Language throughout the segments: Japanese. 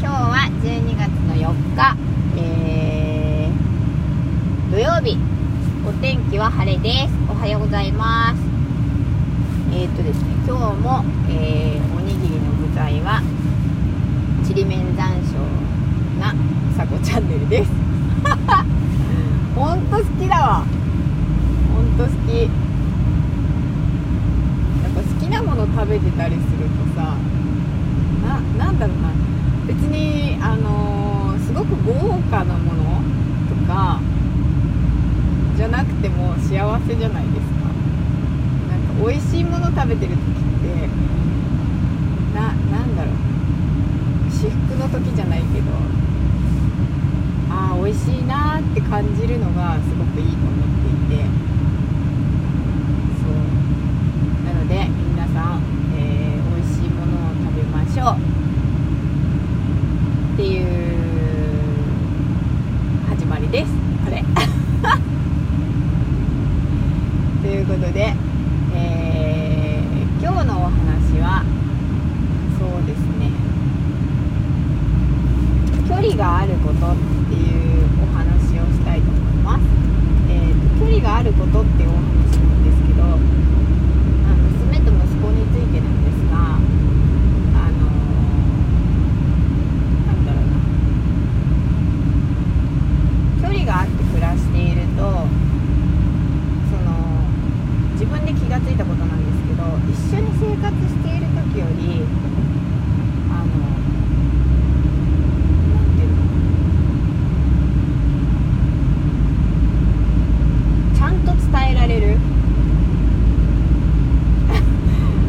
今日は12月の4日、えー、土曜日。お天気は晴れです。おはようございます。えー、っとですね今日も、えー、おにぎりの具材はちりめん山椒なさこチャンネルです。ほんと好きだわ。ほんと好き。やっぱ好きなもの食べてたりするとさななんだろうな、豪華なものとかじゃなくても幸せじゃないですか。なんか美味しいもの食べてる時ってななんだろう。至福の時じゃないけどああ美味しいなーって感じるのがすごくいいと思っていて。そう。なので皆さん、えー、美味しいものを食べましょうっていう始まりです。これ。ということで、えー、今日のお話はそうですね距離があることっていうお話をしたいと思います、えーと、距離があることっていうお話なんですけど娘と息子についてなんですががあって暮らしているとその自分で気が付いたことなんですけど一緒に生活している時よりあの何て言うのちゃんと伝えられる。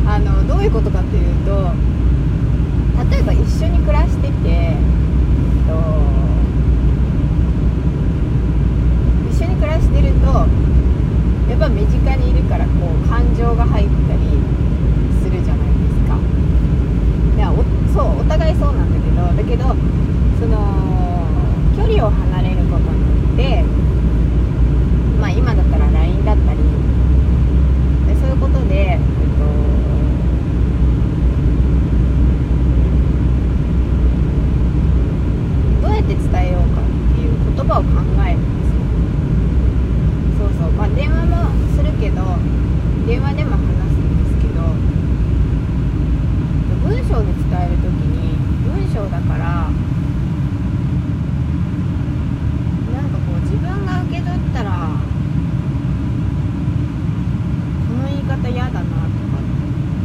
あのどういうことかっていうと例えば一緒に暮らしてて、えっとしてるとやっぱ身近にいるからこう感情が入ったりするじゃないですかいやそうお互いそうなんだけどだけどその距離を離れることによってまあ今だったら LINE だったりでそういうことで、えっとどうやって伝えようかっていう言葉を考えるそうまあ電話もするけど電話でも話すんですけど文章で伝える時に文章だからなんかこう自分が受け取ったらこの言い方嫌だなとか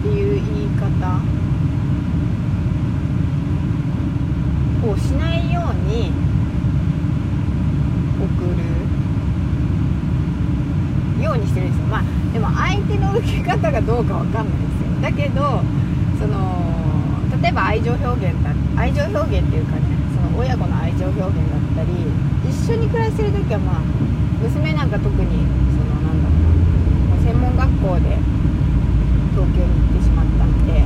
っていう言い方をしないように送るようにしてるんですよまあでも相手の受け方がどうかわかんないですよだけどその例えば愛情表現だ愛情表現っていうかねその親子の愛情表現だったり一緒に暮らしてる時はまあ娘なんか特にそのなんだろうな専門学校で東京に行ってしまったんで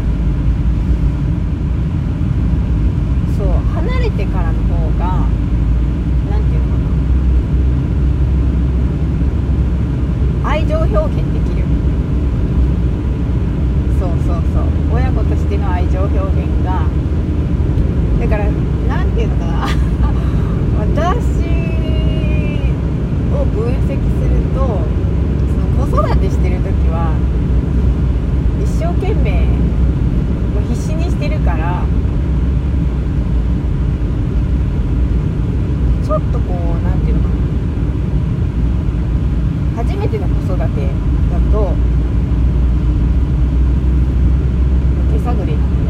そう離れてからの方が何て言うのかな愛情表現できるそうそうそう親子としての愛情表現がだから何て言うのかな私を分析するとその子育てしてる時は一生懸命必死にしてるからちょっとこう何て言うのかな初めての子育てだと手探りなん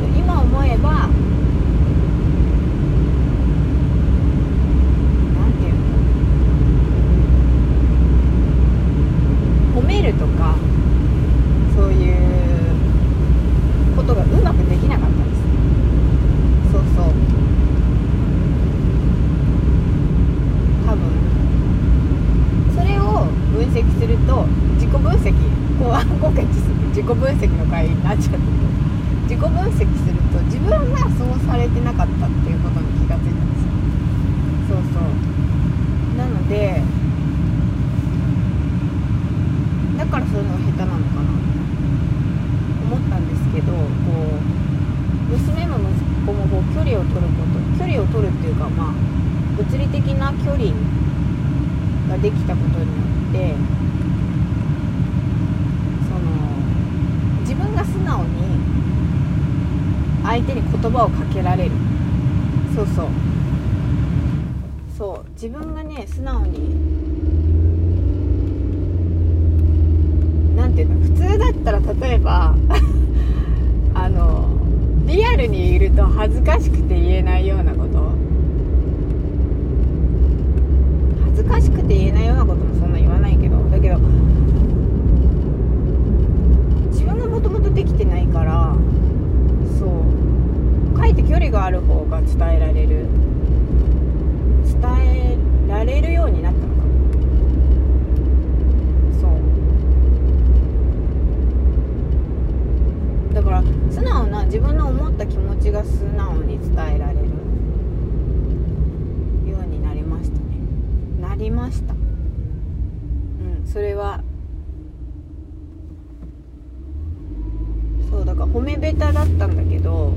で今思えば何て言うの褒めるとかそういうことがうまくできなかったんですそうそう分析すると自己分析こう今回自己分析の回になっちゃって自己分析すると自分がそうされてなかったっていうことに気がついたんですよ。そうそう。なのでだからそういうのが下手なのかなって思ったんですけどこう娘も息離を取るっていうかまあ物理的な距離ができたことによってその自分が素直に相手に言葉をかけられる。そうそう。そう。自分がね素直になんていうの普通だったら例えば あのリアルにいると恥ずかしくて言えないようなこと。恥ずかしくて言えないようなこともそんな言わないけどだけど自分がもともとできてないからそうかえって距離がある方が伝えられる伝えられるようになったのかそうだから素直な自分の思った気持ちが素直に伝えられるようになりましたね。なりました。うんそれはそうだから褒めベタだったんだけどう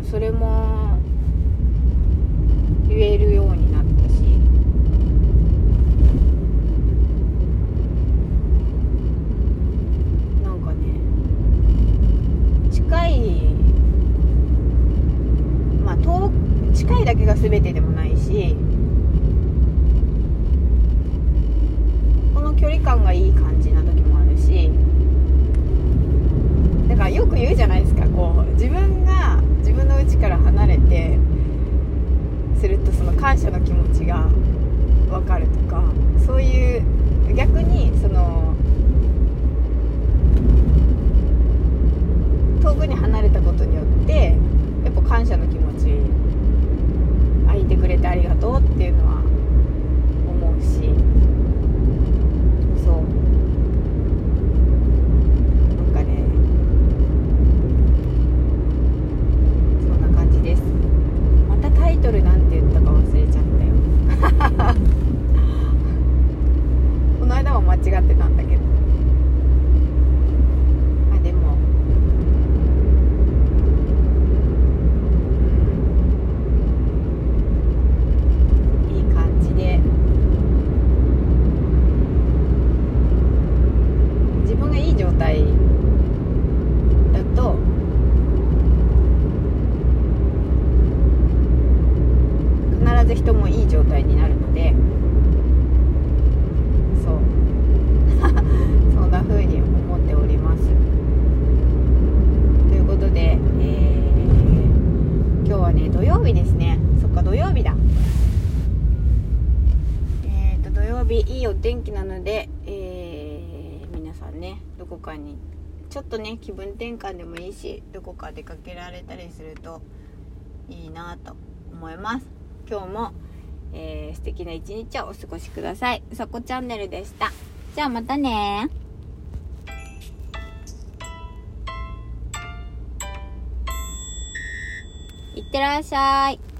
んそれも言えるようになったしなんかね近いまあ遠近いだけが全てでもないしこの距離感がいい感じな時もあるしだからよく言うじゃないですかこう自分が自分の家から離れてするとその感謝の気持ちが分かるとかそういう逆にその遠くに離れたことによってやっぱ感謝の気持ちあいてくれてありがとうっていうのは思うしそうなんかねそんな感じですまたタイトルなんて言ったか忘れちゃったよこの間も間違ってたんだけどまあでもいい感じで自分がいい状態だと必ず人もいい状態になるのでそう。そんな風に思っております。ということで、えー今日はね土曜日ですね。そっか土曜日だ。えーと土曜日いいお天気なので、えー皆さんねどこかにちょっとね気分転換でもいいしどこか出かけられたりするといいなと思います。今日も、えー素敵な一日をお過ごしください。そこチャンネルでした。じゃあまたね。いってらっしゃい。